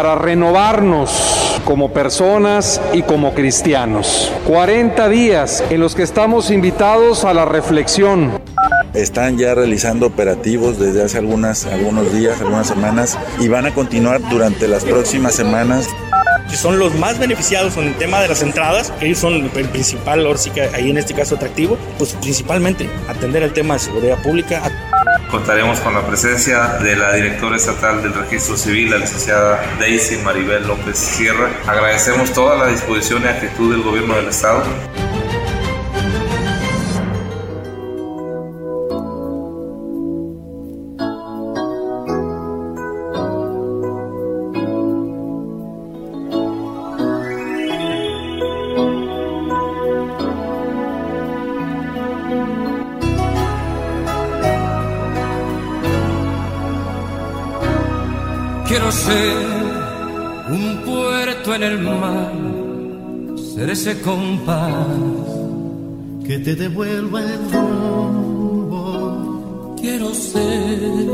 Para renovarnos como personas y como cristianos. 40 días en los que estamos invitados a la reflexión. Están ya realizando operativos desde hace algunas, algunos días, algunas semanas y van a continuar durante las próximas semanas que son los más beneficiados en el tema de las entradas, que ellos son el principal, ahora sí que ahí en este caso atractivo, pues principalmente atender el tema de seguridad pública. Contaremos con la presencia de la directora estatal del registro civil, la licenciada Daisy Maribel López Sierra. Agradecemos toda la disposición y actitud del gobierno del Estado. Ese compás que te devuelva el rumbo. Quiero ser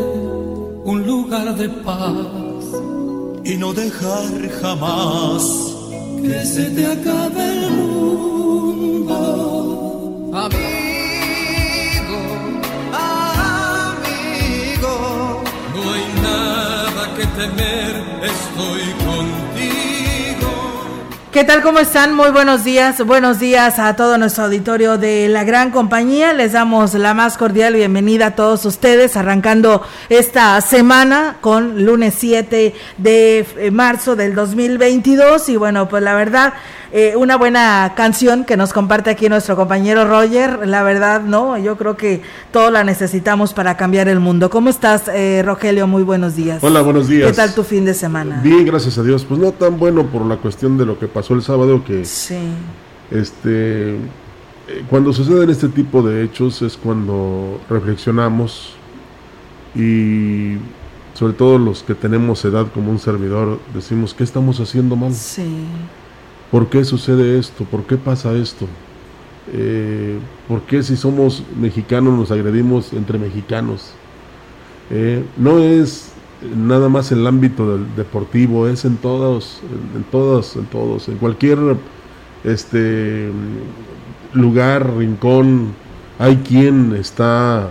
un lugar de paz y no dejar jamás que se te acabe el mundo. Amigo, amigo, no hay nada que temer, estoy. ¿Qué tal? ¿Cómo están? Muy buenos días. Buenos días a todo nuestro auditorio de la gran compañía. Les damos la más cordial bienvenida a todos ustedes, arrancando esta semana con lunes 7 de eh, marzo del 2022. Y bueno, pues la verdad, eh, una buena canción que nos comparte aquí nuestro compañero Roger. La verdad, no, yo creo que todo la necesitamos para cambiar el mundo. ¿Cómo estás, eh, Rogelio? Muy buenos días. Hola, buenos días. ¿Qué tal tu fin de semana? Bien, gracias a Dios. Pues no tan bueno por la cuestión de lo que pasó el sábado que Sí. este eh, cuando suceden este tipo de hechos es cuando reflexionamos y sobre todo los que tenemos edad como un servidor decimos qué estamos haciendo mal Sí. ¿Por qué sucede esto? ¿Por qué pasa esto? Eh, ¿Por qué si somos mexicanos nos agredimos entre mexicanos? Eh, no es nada más el ámbito del deportivo, es en todos, en, en todos, en todos, en cualquier este lugar, rincón, hay quien está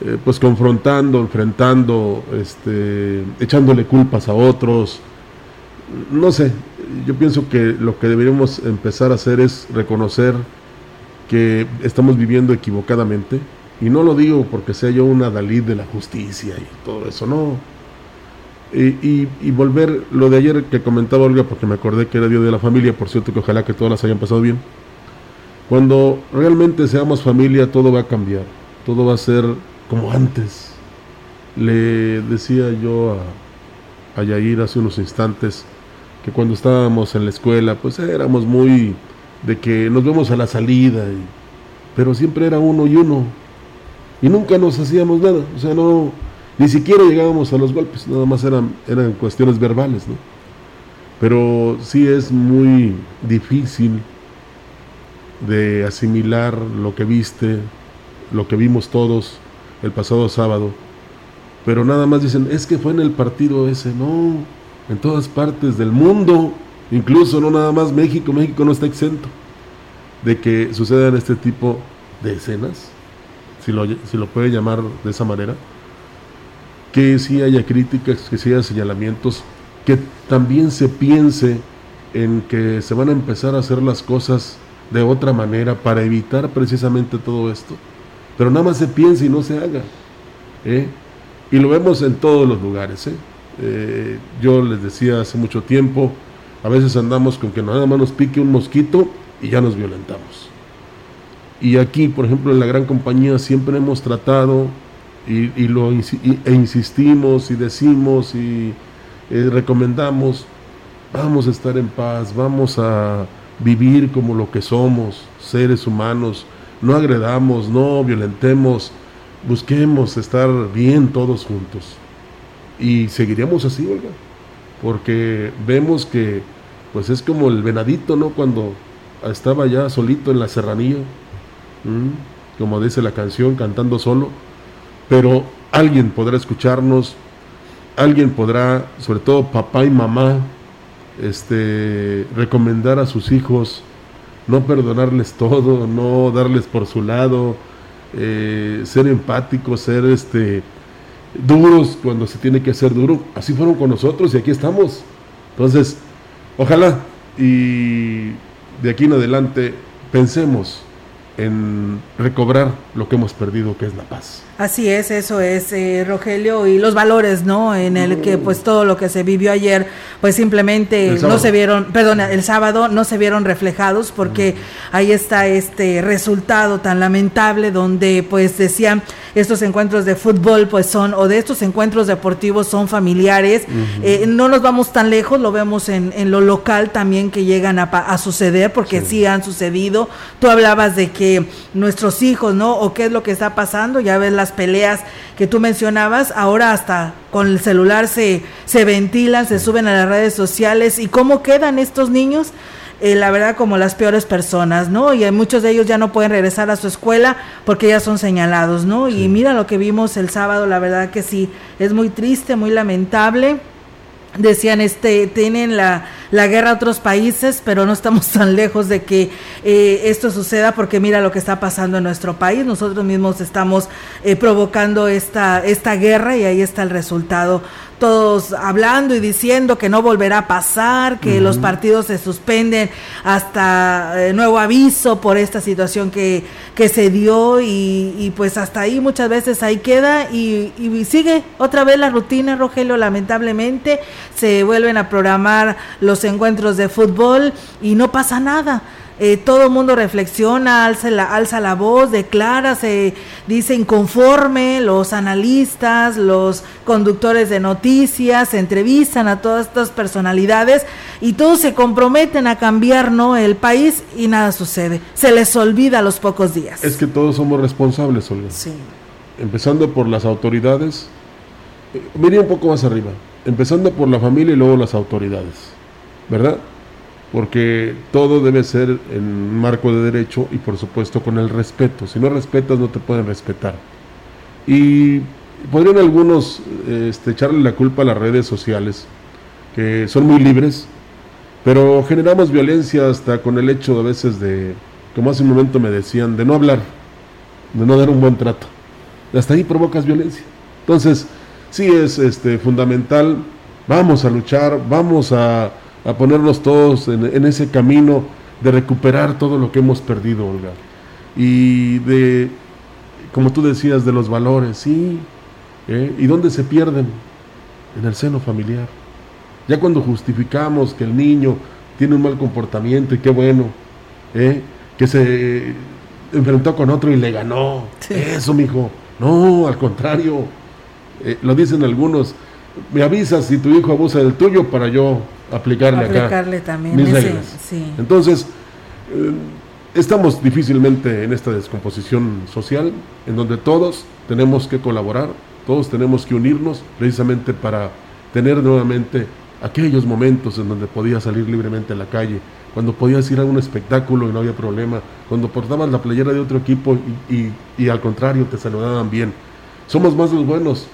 eh, pues confrontando, enfrentando, este, echándole culpas a otros. No sé, yo pienso que lo que deberíamos empezar a hacer es reconocer que estamos viviendo equivocadamente. Y no lo digo porque sea yo una Dalí de la justicia y todo eso, no. Y, y- y volver lo de ayer que comentaba Olga, porque me acordé que era Día de la Familia, por cierto que ojalá que todas las hayan pasado bien. Cuando realmente seamos familia, todo va a cambiar, todo va a ser como antes. Le decía yo a, a Yair hace unos instantes que cuando estábamos en la escuela, pues éramos muy de que nos vemos a la salida, pero siempre era uno y uno, y nunca nos hacíamos nada, o sea, no, ni siquiera llegábamos a los golpes, nada más eran, eran cuestiones verbales, ¿no? Pero sí es muy difícil de asimilar lo que viste, lo que vimos todos el pasado sábado, pero nada más dicen, es que fue en el partido ese, no, en todas partes del mundo, incluso no nada más México, México no está exento de que sucedan este tipo de escenas, si lo, si lo puede llamar de esa manera, que sí haya críticas, que sí haya señalamientos, que también se piense en que se van a empezar a hacer las cosas de otra manera para evitar precisamente todo esto. Pero nada más se piensa y no se haga. ¿eh? Y lo vemos en todos los lugares. ¿eh? Eh, yo les decía hace mucho tiempo, a veces andamos con que nada más nos pique un mosquito y ya nos violentamos. Y aquí, por ejemplo, en la gran compañía siempre hemos tratado y, lo e insistimos y decimos y eh, recomendamos, vamos a estar en paz, vamos a vivir como lo que somos, seres humanos, no agredamos, no violentemos, busquemos estar bien todos juntos. Y seguiríamos así, Olga, porque vemos que pues es como el venadito, ¿no? Cuando estaba ya solito en la serranía, como dice la canción, cantando solo, pero alguien podrá escucharnos, alguien podrá, sobre todo papá y mamá, este, recomendar a sus hijos no perdonarles todo, no darles por su lado, eh, ser empáticos, ser este, duros cuando se tiene que ser duro. Así fueron con nosotros y aquí estamos. Entonces, ojalá y de aquí en adelante pensemos en recobrar lo que hemos perdido, que es la paz. Así es, eso es, eh, Rogelio, y los valores, ¿no? En el que pues todo lo que se vivió ayer, pues simplemente no se vieron, perdón, el sábado no se vieron reflejados porque ahí está este resultado tan lamentable donde pues decían estos encuentros de fútbol pues son, o de estos encuentros deportivos son familiares, eh, no nos vamos tan lejos, lo vemos en, en lo local también que llegan a, a suceder porque sí. sí han sucedido, tú hablabas de que nuestros hijos, ¿no? O qué es lo que está pasando, ya ves las peleas que tú mencionabas, ahora hasta con el celular se, se ventilan, se suben a las redes sociales y cómo quedan estos niños. Eh, la verdad como las peores personas, ¿no? Y muchos de ellos ya no pueden regresar a su escuela porque ya son señalados, ¿no? Y mira lo que vimos el sábado, la verdad que sí, es muy triste, muy lamentable decían este tienen la, la, guerra a otros países pero no estamos tan lejos de que eh, esto suceda porque mira lo que está pasando en nuestro país. Nosotros mismos estamos eh, provocando esta esta guerra y ahí está el resultado todos hablando y diciendo que no volverá a pasar, que los partidos se suspenden hasta eh, nuevo aviso por esta situación que, que se dio y, pues hasta ahí muchas veces ahí queda y, y, sigue otra vez la rutina, Rogelio, lamentablemente se vuelven a programar los encuentros de fútbol y no pasa nada. Eh, todo el mundo reflexiona, alza la, alza la voz, declara, se dice inconforme, los analistas, los conductores de noticias, se entrevistan a todas estas personalidades y todos se comprometen a cambiar ¿no? el país y nada sucede. Se les olvida a los pocos días. Es que todos somos responsables, Olga. Sí. Empezando por las autoridades, eh, un poco más arriba, empezando por la familia y luego las autoridades, ¿verdad? Porque todo debe ser en marco de derecho y por supuesto con el respeto. Si no respetas no te pueden respetar. Y podrían algunos este, echarle la culpa a las redes sociales, que son muy libres, pero generamos violencia hasta con el hecho a veces de, como hace un momento me decían, de no hablar, de no dar un buen trato. Hasta ahí provocas violencia. Entonces, sí es este, fundamental, vamos a luchar, vamos a a ponernos todos en, ese camino de recuperar todo lo que hemos perdido, Olga. Y de, como tú decías, de los valores, sí. ¿eh? ¿Y dónde se pierden? En el seno familiar. Ya cuando justificamos que el niño tiene un mal comportamiento y qué bueno, ¿eh? que se enfrentó con otro y le ganó. Eso, mijo. No, al contrario. Eh, lo dicen algunos. Me avisas si tu hijo abusa del tuyo para yo aplicarle, aplicarle también mis reglas. Entonces, eh, estamos difícilmente en esta descomposición social, en donde todos tenemos que colaborar, todos tenemos que unirnos precisamente para tener nuevamente aquellos momentos en donde podías salir libremente a la calle, cuando podías ir a un espectáculo y no había problema, cuando portabas la playera de otro equipo y, y al contrario te saludaban bien. Somos más los buenos,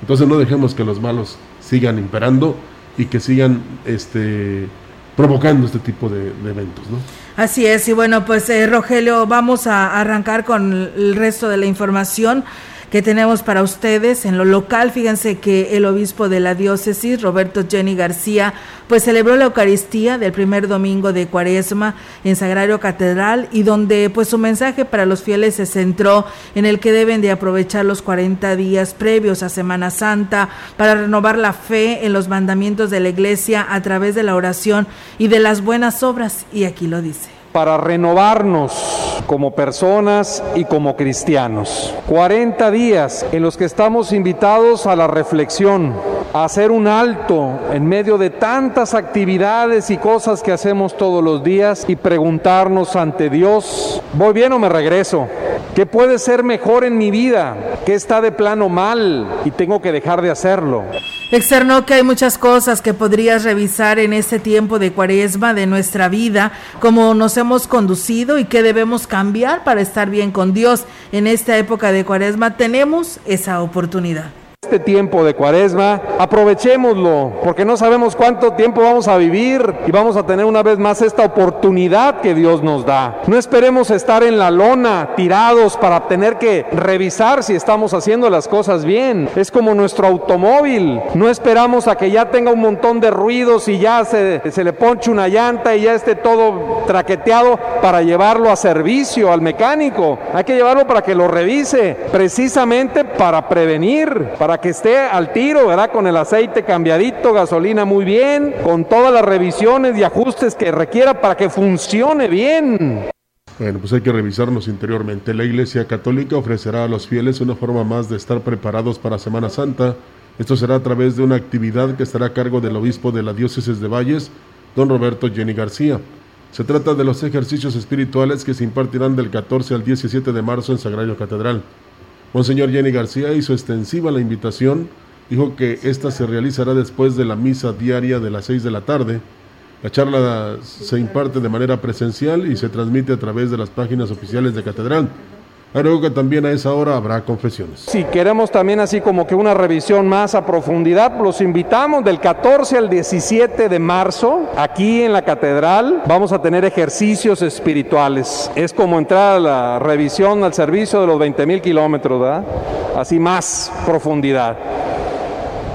entonces no dejemos que los malos sigan imperando y que sigan este provocando este tipo de, eventos, ¿no? Así es, y bueno, pues eh, Rogelio, vamos a arrancar con el resto de la información que tenemos para ustedes en lo local. Fíjense que el obispo de la diócesis, Roberto Jenny García, pues celebró la Eucaristía del primer domingo de Cuaresma en Sagrario Catedral y donde pues su mensaje para los fieles se centró en el que deben de aprovechar los 40 días previos a Semana Santa para renovar la fe en los mandamientos de la Iglesia a través de la oración y de las buenas obras. Y aquí lo dice. Para renovarnos como personas y como cristianos. 40 días en los que estamos invitados a la reflexión, a hacer un alto en medio de tantas actividades y cosas que hacemos todos los días y preguntarnos ante Dios, ¿voy bien o me regreso? ¿Qué puede ser mejor en mi vida? ¿Qué está de plano mal y tengo que dejar de hacerlo? Externó que hay muchas cosas que podrías revisar en este tiempo de cuaresma de nuestra vida, cómo nos hemos conducido y qué debemos cambiar para estar bien con Dios. En esta época de cuaresma tenemos esa oportunidad este tiempo de cuaresma, aprovechémoslo, porque no sabemos cuánto tiempo vamos a vivir y vamos a tener una vez más esta oportunidad que Dios nos da. No esperemos estar en la lona, tirados para tener que revisar si estamos haciendo las cosas bien. Es como nuestro automóvil, no esperamos a que ya tenga un montón de ruidos y ya se, se le ponche una llanta y ya esté todo traqueteado para llevarlo a servicio al mecánico. Hay que llevarlo para que lo revise, precisamente para prevenir, para que esté al tiro, ¿verdad? Con el aceite cambiadito, gasolina muy bien, con todas las revisiones y ajustes que requiera para que funcione bien. Bueno, pues hay que revisarnos interiormente. La Iglesia Católica ofrecerá a los fieles una forma más de estar preparados para Semana Santa. Esto será a través de una actividad que estará a cargo del obispo de la diócesis de Valles, don Roberto Jenny García. Se trata de los ejercicios espirituales que se impartirán del 14 al 17 de marzo en Sagrario Catedral. Monseñor Jenny García hizo extensiva la invitación, dijo que esta se realizará después de la misa diaria de las 6 de la tarde. La charla se imparte de manera presencial y se transmite a través de las páginas oficiales de Catedral. Creo que también a esa hora habrá confesiones. Si queremos también así como que una revisión más a profundidad, los invitamos del 14 al 17 de marzo aquí en la catedral. Vamos a tener ejercicios espirituales. Es como entrar a la revisión al servicio de los 20 mil kilómetros, ¿verdad? Así más profundidad.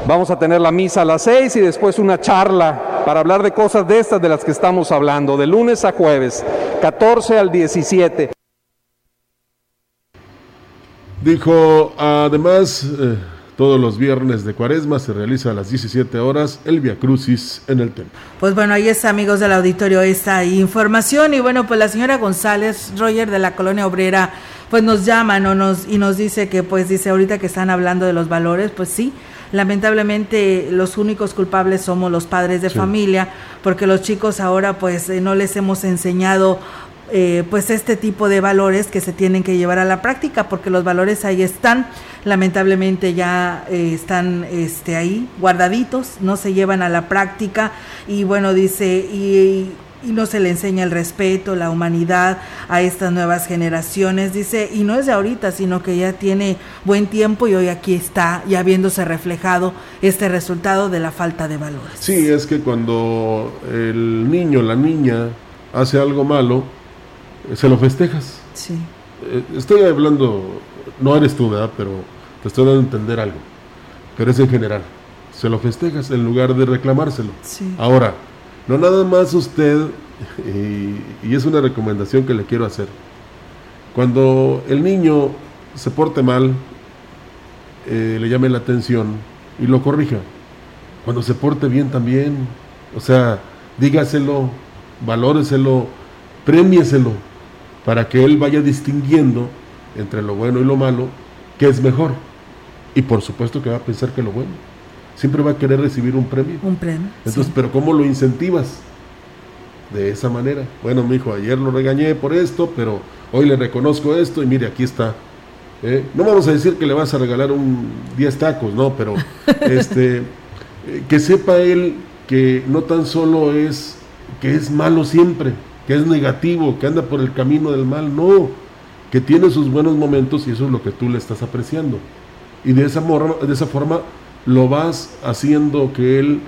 Vamos a tener la misa a las 6 y después una charla para hablar de cosas de estas de las que estamos hablando, de lunes a jueves, 14 al 17. Dijo, además, eh, todos los viernes de cuaresma se realiza a las 17 horas el Via Crucis en el templo. Pues bueno, ahí está, amigos del auditorio, esta información. Y bueno, pues la señora González Roger de la Colonia Obrera, pues nos llama ¿no? nos, y nos dice que, pues dice ahorita que están hablando de los valores, pues sí, lamentablemente los únicos culpables somos los padres de familia, porque los chicos ahora pues eh, no les hemos enseñado eh, pues este tipo de valores que se tienen que llevar a la práctica porque los valores ahí están. Lamentablemente ya eh, están este ahí guardaditos no se llevan a la práctica. Y bueno dice y, y no se le enseña el respeto, la humanidad a estas nuevas generaciones, dice, y no es de ahorita, sino que ya tiene buen tiempo y hoy aquí está ya viéndose reflejado este resultado de la falta de valores. Sí, es que cuando el niño, la niña hace algo malo, se lo festejas. Sí. Eh, estoy hablando, no eres tú, ¿verdad? Pero te estoy dando a entender algo. Pero es en general. Se lo festejas en lugar de reclamárselo. Sí. Ahora, no nada más usted, y, y es una recomendación que le quiero hacer. Cuando el niño se porte mal, eh, le llame la atención y lo corrija. Cuando se porte bien también, o sea, dígaselo, valóreselo, premieselo para que él vaya distinguiendo entre lo bueno y lo malo, qué es mejor. Y por supuesto que va a pensar que lo bueno. Siempre va a querer recibir un premio. Un premio. Entonces, sí. pero ¿cómo lo incentivas? De esa manera. Bueno, mi hijo, ayer lo regañé por esto, pero hoy le reconozco esto y mire, aquí está. ¿Eh? No vamos a decir que le vas a regalar un 10 tacos, no, pero este, eh, que sepa él que no tan solo es que es malo siempre, que es negativo, que anda por el camino del mal, no, que tiene sus buenos momentos y eso es lo que tú le estás apreciando. Y de esa, de esa forma lo vas haciendo que él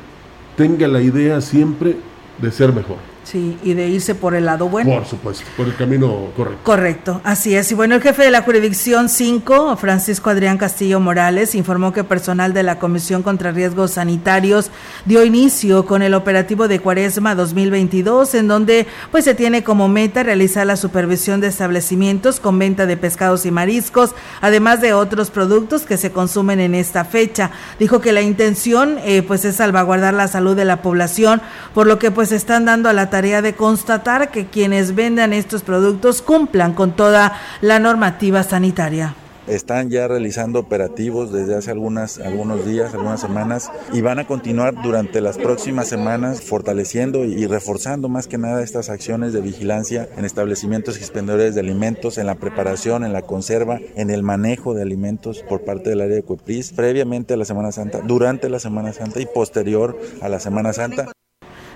tenga la idea siempre de ser mejor. Sí, y de irse por el lado bueno. Por supuesto, por el camino correcto. Correcto, así es. Y bueno, el jefe de la jurisdicción 5, Francisco Adrián Castillo Morales, informó que personal de la Comisión contra Riesgos Sanitarios dio inicio con el operativo de Cuaresma 2022, en donde pues se tiene como meta realizar la supervisión de establecimientos con venta de pescados y mariscos, además de otros productos que se consumen en esta fecha. Dijo que la intención eh, pues es salvaguardar la salud de la población, por lo que pues están dando a la tarea tarea de constatar que quienes vendan estos productos cumplan con toda la normativa sanitaria están ya realizando operativos desde hace algunas, algunos días, algunas semanas y van a continuar durante las próximas semanas fortaleciendo y reforzando más que nada estas acciones de vigilancia en establecimientos expendedores de alimentos, en la preparación, en la conserva, en el manejo de alimentos por parte del área de Cuepris previamente a la Semana Santa, durante la Semana Santa y posterior a la Semana Santa.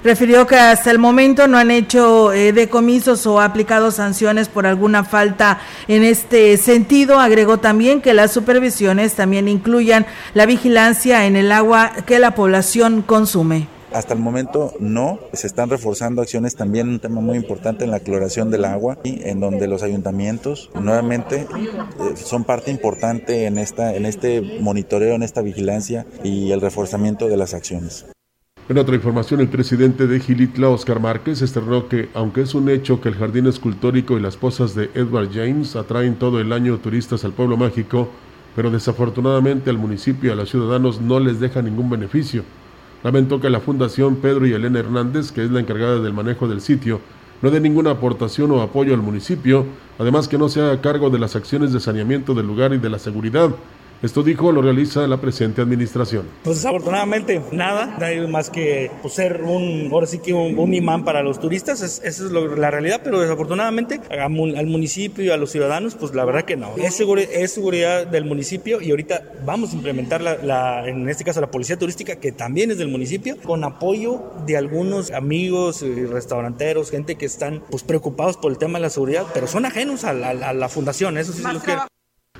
Refirió que hasta el momento no han hecho eh, decomisos o aplicado sanciones por alguna falta en este sentido. Agregó también que las supervisiones también incluyan la vigilancia en el agua que la población consume. Hasta el momento no, se están reforzando acciones también, un tema muy importante en la cloración del agua, y en donde los ayuntamientos nuevamente eh, son parte importante en, esta, en este monitoreo, en esta vigilancia y el reforzamiento de las acciones. En otra información, el presidente de Gilitla, Oscar Márquez, externó que, aunque es un hecho que el jardín escultórico y las posas de Edward James atraen todo el año turistas al pueblo mágico, pero desafortunadamente al municipio y a los ciudadanos no les deja ningún beneficio. Lamentó que la Fundación Pedro y Elena Hernández, que es la encargada del manejo del sitio, no dé ninguna aportación o apoyo al municipio, además que no se haga cargo de las acciones de saneamiento del lugar y de la seguridad, esto dijo lo realiza la presente administración. Pues desafortunadamente nada, hay más que pues, ser un, ahora sí que un, imán para los turistas, esa es la realidad, pero desafortunadamente al municipio y a los ciudadanos, pues la verdad que no. Es, es seguridad del municipio y ahorita vamos a implementar la, en este caso la policía turística, que también es del municipio, con apoyo de algunos amigos, y restauranteros, gente que están pues preocupados por el tema de la seguridad, pero son ajenos a la, a la fundación, eso sí lo quiero.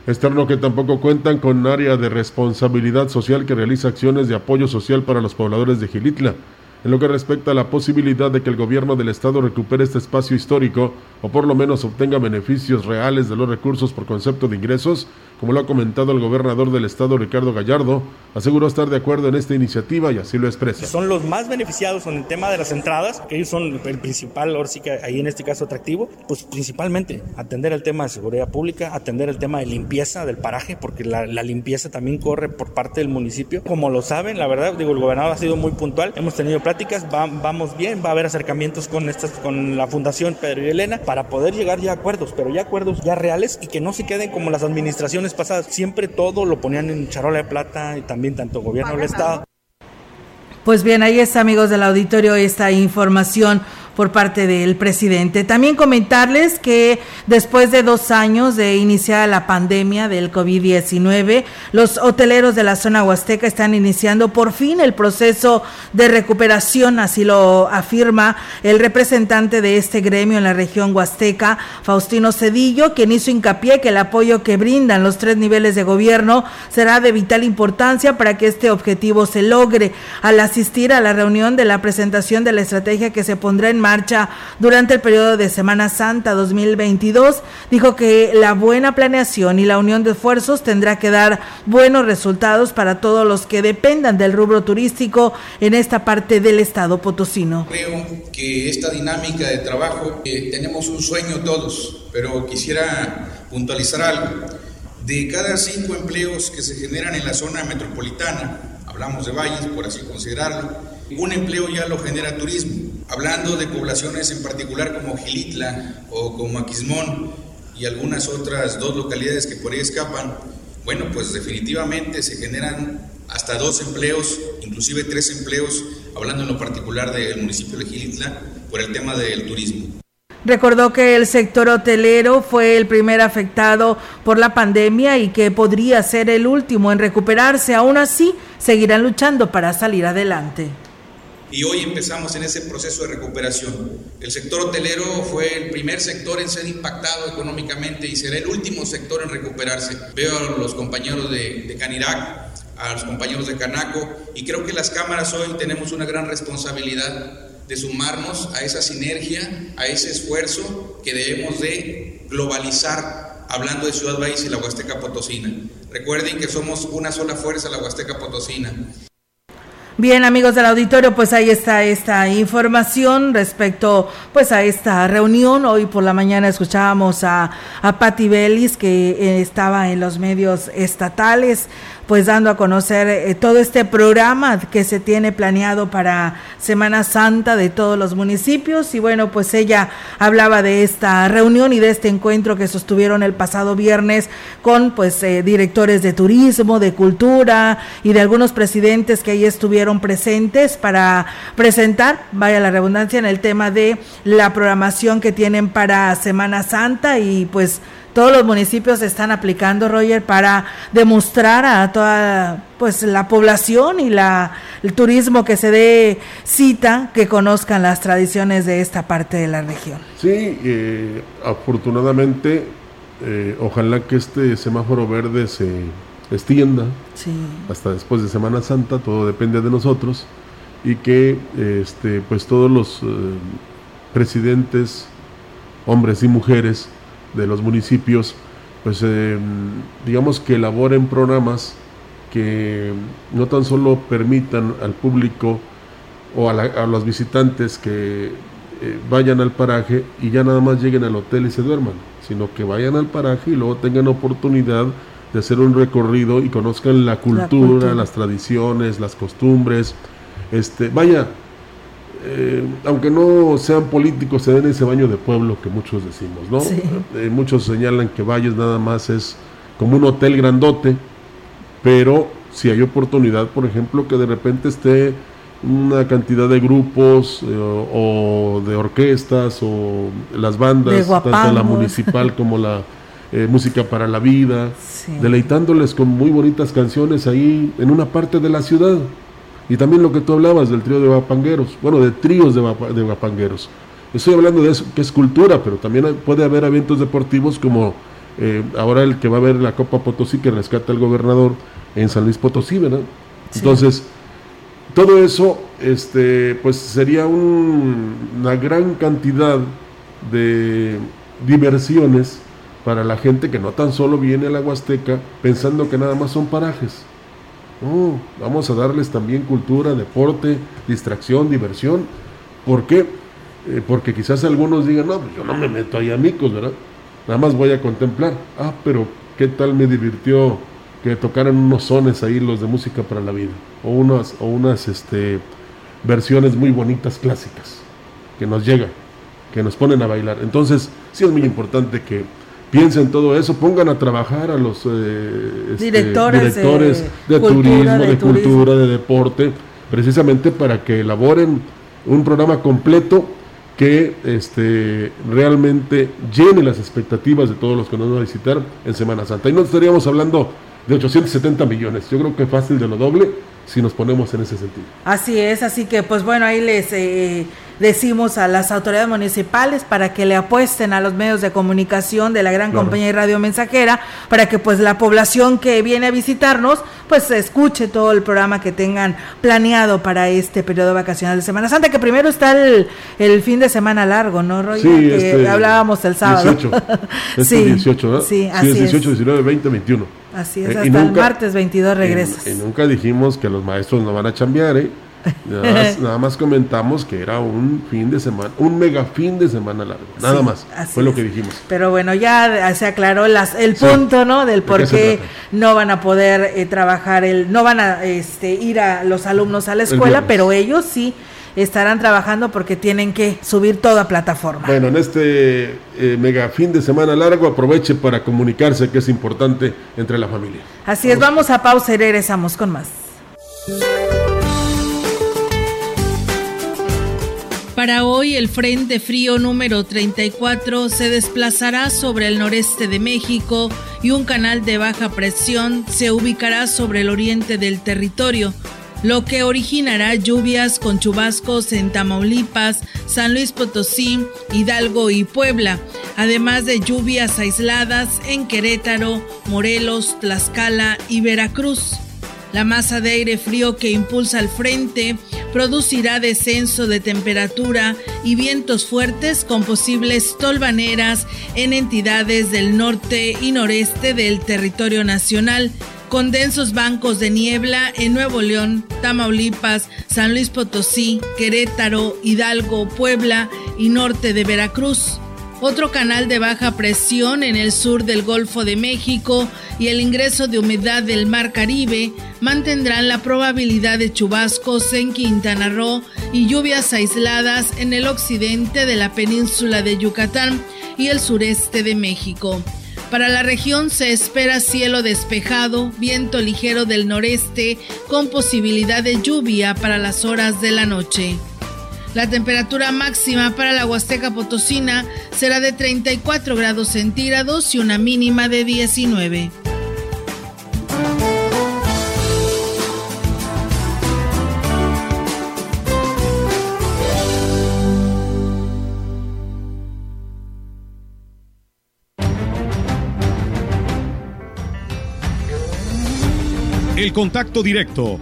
Externo que tampoco cuentan con área de responsabilidad social que realiza acciones de apoyo social para los pobladores de Gilitla. En lo que respecta a la posibilidad de que el gobierno del estado recupere este espacio histórico o por lo menos obtenga beneficios reales de los recursos por concepto de ingresos, como lo ha comentado el gobernador del estado Ricardo Gallardo, aseguró estar de acuerdo en esta iniciativa y así lo expresa. Son los más beneficiados en el tema de las entradas, que ellos son el principal, ahora sí que ahí en este caso atractivo, pues principalmente atender el tema de seguridad pública, atender el tema de limpieza del paraje, porque la, limpieza también corre por parte del municipio. Como lo saben, la verdad, digo, el gobernador ha sido muy puntual, hemos tenido pláticas, vamos bien, va a haber acercamientos con, estas, con la Fundación Pedro y Elena para poder llegar ya a acuerdos, pero ya acuerdos ya reales y que no se queden como las administraciones pasadas siempre todo lo ponían en charola de plata y también tanto gobierno del Estado. Pues bien, ahí está, amigos del auditorio, esta información por parte del presidente. También comentarles que después de dos años de iniciar la pandemia del COVID-19, los hoteleros de la zona huasteca están iniciando por fin el proceso de recuperación, así lo afirma el representante de este gremio en la región huasteca, Faustino Cedillo, quien hizo hincapié que el apoyo que brindan los tres niveles de gobierno será de vital importancia para que este objetivo se logre. Al asistir a la reunión de la presentación de la estrategia que se pondrá en marcha durante el periodo de Semana Santa 2022. Dijo que la buena planeación y la unión de esfuerzos tendrá que dar buenos resultados para todos los que dependan del rubro turístico en esta parte del estado potosino. Creo que esta dinámica de trabajo, eh, tenemos un sueño todos, pero quisiera puntualizar algo. De cada cinco empleos que se generan en la zona metropolitana, hablamos de valles, por así considerarlo, un empleo ya lo genera turismo. Hablando de poblaciones en particular como Gilitla o como Aquismón y algunas otras dos localidades que por ahí escapan, bueno, pues definitivamente se generan hasta dos empleos, inclusive tres empleos, hablando en lo particular del municipio de Gilitla, por el tema del turismo. Recordó que el sector hotelero fue el primer afectado por la pandemia y que podría ser el último en recuperarse. Aún así, seguirán luchando para salir adelante y hoy empezamos en ese proceso de recuperación. El sector hotelero fue el primer sector en ser impactado económicamente y será el último sector en recuperarse. Veo a los compañeros de, de Canirac, a los compañeros de Canaco y creo que las cámaras hoy tenemos una gran responsabilidad de sumarnos a esa sinergia, a ese esfuerzo que debemos de globalizar hablando de Ciudad Valles y la Huasteca Potosina. Recuerden que somos una sola fuerza la Huasteca Potosina Bien, amigos del auditorio, pues ahí está esta información respecto pues a esta reunión. Hoy por la mañana escuchábamos a, a Patti Bellis que eh, estaba en los medios estatales pues dando a conocer eh, todo este programa que se tiene planeado para Semana Santa de todos los municipios. Y bueno, pues ella hablaba de esta reunión y de este encuentro que sostuvieron el pasado viernes con pues eh, directores de turismo, de cultura y de algunos presidentes que ahí estuvieron presentes para presentar, vaya la redundancia, en el tema de la programación que tienen para Semana Santa. Y pues todos los municipios están aplicando, Roger, para demostrar a toda pues la población y la, el turismo que se dé cita, que conozcan las tradiciones de esta parte de la región. Sí, eh, afortunadamente, eh, ojalá que este semáforo verde se extienda hasta después de Semana Santa, todo depende de nosotros, y que este, pues todos los eh, presidentes, hombres y mujeres, de los municipios, pues eh, digamos que elaboren programas que no tan solo permitan al público o a, los visitantes que eh, vayan al paraje y ya nada más lleguen al hotel y se duerman, sino que vayan al paraje y luego tengan oportunidad de hacer un recorrido y conozcan la cultura, la cultura. las tradiciones, las costumbres. Este, vaya, eh, aunque no sean políticos, se den ese baño de pueblo que muchos decimos, ¿no? Eh, muchos señalan que Valles nada más es como un hotel grandote, pero si hay oportunidad, por ejemplo, que de repente esté una cantidad de grupos eh, o de orquestas o las bandas, tanto la municipal como la música para la vida, deleitándoles con muy bonitas canciones ahí en una parte de la ciudad. Y también lo que tú hablabas del trío de vapangueros, bueno, de tríos de, de vapangueros. Estoy hablando de eso, que es cultura, pero también puede haber eventos deportivos como eh, ahora el que va a haber la Copa Potosí que rescata el gobernador en San Luis Potosí, ¿verdad? Entonces, todo eso este, pues sería una gran cantidad de diversiones para la gente que no tan solo viene a la Huasteca pensando que nada más son parajes vamos a darles también cultura, deporte, distracción, diversión. ¿Por qué? Eh, porque quizás algunos digan, no, pues yo no me meto ahí a micos, ¿verdad? Nada más voy a contemplar. Ah, pero ¿qué tal me divirtió que tocaran unos sones ahí los de música para la vida? O unas, o unas este, versiones muy bonitas clásicas que nos llegan, que nos ponen a bailar. Entonces, sí es muy importante que piensen todo eso, pongan a trabajar a los eh, este, directores, de, turismo, de, cultura, de deporte, precisamente para que elaboren un programa completo que este, realmente llene las expectativas de todos los que nos van a visitar en Semana Santa. Y no estaríamos hablando de 870 millones, yo creo que es fácil de lo doble si nos ponemos en ese sentido. Así es, así que pues bueno, ahí les eh, decimos a las autoridades municipales para que le apuesten a los medios de comunicación de la gran compañía y radio mensajera para que pues la población que viene a visitarnos pues escuche todo el programa que tengan planeado para este periodo vacacional de Semana Santa que primero está el, el fin de semana largo no Roy sí, que este, hablábamos el sábado. 18 este sí 18 ¿no? sí, así sí, es. 18 19 20 21 así es eh, hasta el martes 22 regresas. y, y nunca dijimos que los maestros no van a chambear ¿eh? Nada más, comentamos que era un fin de semana, un mega fin de semana largo. Nada más. Fue lo que dijimos. Pero bueno, ya se aclaró las, el punto, ¿no? Del por qué, no van a poder eh, trabajar, el, no van a este, ir a los alumnos a la escuela, pero ellos sí estarán trabajando porque tienen que subir toda plataforma. Bueno, en este eh, mega fin de semana largo, aproveche para comunicarse, que es importante entre la familia. Así es, vamos a pausa y regresamos con más. Para hoy el Frente Frío número 34 se desplazará sobre el noreste de México y un canal de baja presión se ubicará sobre el oriente del territorio, lo que originará lluvias con chubascos en Tamaulipas, San Luis Potosí, Hidalgo y Puebla, además de lluvias aisladas en Querétaro, Morelos, Tlaxcala y Veracruz. La masa de aire frío que impulsa al frente producirá descenso de temperatura y vientos fuertes con posibles tolvaneras en entidades del norte y noreste del territorio nacional con densos bancos de niebla en Nuevo León, Tamaulipas, San Luis Potosí, Querétaro, Hidalgo, Puebla y norte de Veracruz. Otro canal de baja presión en el sur del Golfo de México y el ingreso de humedad del Mar Caribe mantendrán la probabilidad de chubascos en Quintana Roo y lluvias aisladas en el occidente de la península de Yucatán y el sureste de México. Para la región se espera cielo despejado, viento ligero del noreste con posibilidad de lluvia para las horas de la noche. La temperatura máxima para la Huasteca Potosina será de 34 grados centígrados y una mínima de 19. El contacto directo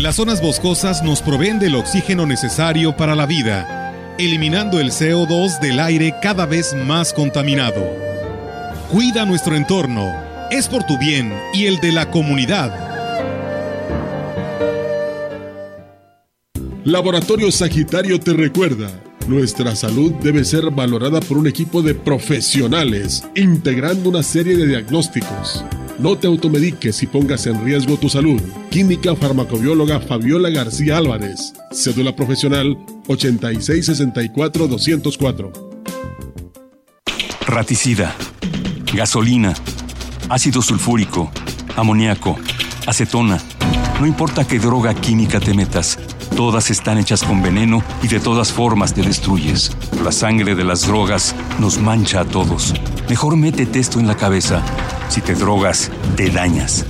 Las zonas boscosas nos proveen del oxígeno necesario para la vida, eliminando el CO2 del aire cada vez más contaminado. Cuida nuestro entorno, es por tu bien y el de la comunidad. Laboratorio Sagitario te recuerda, nuestra salud debe ser valorada por un equipo de profesionales, integrando una serie de diagnósticos no te automediques y pongas en riesgo tu salud. Química farmacobióloga Fabiola García Álvarez. Cédula profesional 8664-204. Raticida. Gasolina. Ácido sulfúrico. Amoníaco. Acetona. No importa qué droga química te metas. Todas están hechas con veneno y de todas formas te destruyes. La sangre de las drogas nos mancha a todos. Mejor métete esto en la cabeza. Si te drogas, te dañas.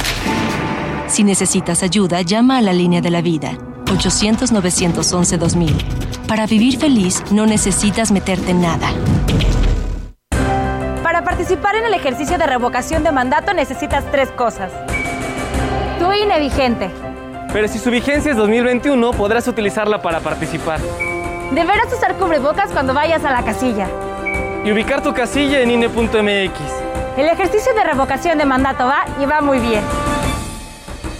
Si necesitas ayuda, llama a la línea de la vida, 800-911-2000. Para vivir feliz, no necesitas meterte en nada. Para participar en el ejercicio de revocación de mandato necesitas tres cosas. Tu INE vigente. Pero si su vigencia es 2021, podrás utilizarla para participar. Deberás usar cubrebocas cuando vayas a la casilla. Y ubicar tu casilla en INE.mx. El ejercicio de revocación de mandato va y va muy bien.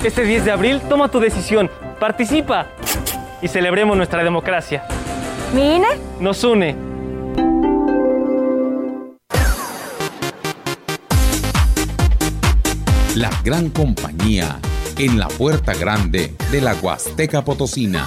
Este 10 de abril toma tu decisión, participa y celebremos nuestra democracia. ¿Mi INE? Nos une. La gran compañía en la puerta grande de la Huasteca Potosina.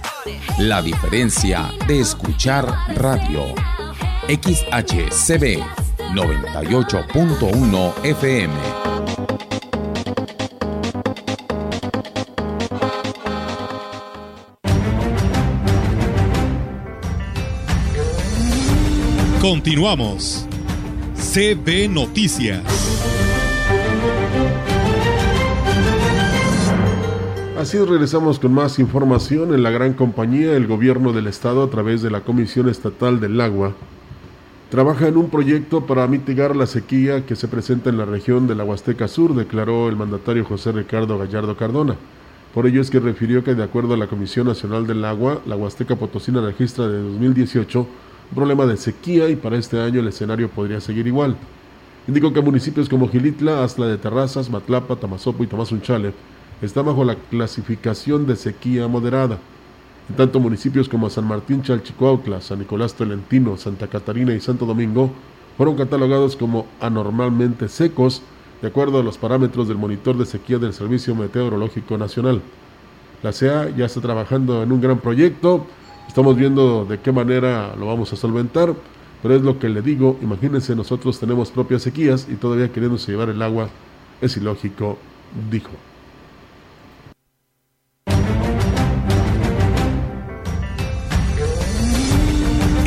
La diferencia de escuchar radio. XHCB 98.1 FM. Continuamos. CB Noticias. Así regresamos con más información en la gran compañía. El gobierno del estado, a través de la Comisión Estatal del Agua, trabaja en un proyecto para mitigar la sequía que se presenta en la región de la Huasteca Sur, declaró el mandatario José Ricardo Gallardo Cardona. Por ello es que refirió que de acuerdo a la Comisión Nacional del Agua, la Huasteca Potosina registra de 2018 un problema de sequía y para este año el escenario podría seguir igual. Indicó que municipios como Gilitla, Astla de Terrazas, Matlapa, Tamazopo y Tamazunchale está bajo la clasificación de sequía moderada. En tanto, municipios como San Martín Chalchicuautla, San Nicolás Tolentino, Santa Catarina y Santo Domingo fueron catalogados como anormalmente secos, de acuerdo a los parámetros del monitor de sequía del Servicio Meteorológico Nacional. La CEA ya está trabajando en un gran proyecto, estamos viendo de qué manera lo vamos a solventar, pero es lo que le digo, imagínense, nosotros tenemos propias sequías y todavía queremos llevar el agua, es ilógico, dijo.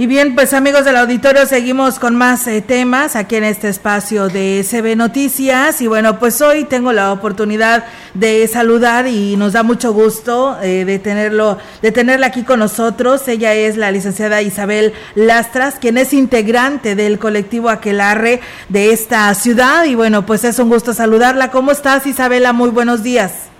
Y bien, pues amigos del auditorio, seguimos con más eh, temas aquí en este espacio de CB Noticias. Y bueno, pues hoy tengo la oportunidad de saludar y nos da mucho gusto eh, de tenerlo, de tenerla aquí con nosotros. Ella es la licenciada Isabel Lastras, quien es integrante del colectivo Aquelarre de esta ciudad. Y bueno, pues es un gusto saludarla. ¿Cómo estás, Isabela? Muy buenos días.